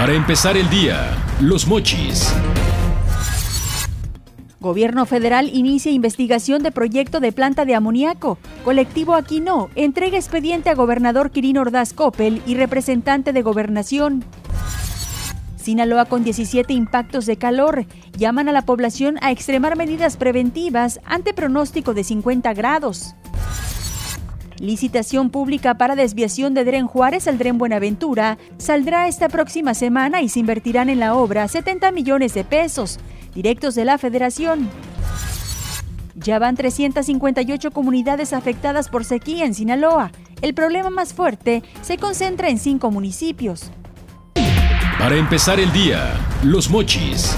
Para empezar el día, los mochis. Gobierno federal inicia investigación de proyecto de planta de amoníaco. Colectivo Aquino entrega expediente a gobernador Quirino Ordaz Coppel y representante de gobernación. Sinaloa con 17 impactos de calor. Llaman a la población a extremar medidas preventivas ante pronóstico de 50 grados. Licitación pública para desviación de Dren Juárez al Dren Buenaventura saldrá esta próxima semana y se invertirán en la obra 70 millones de pesos, directos de la Federación. Ya van 358 comunidades afectadas por sequía en Sinaloa. El problema más fuerte se concentra en cinco municipios. Para empezar el día, los mochis.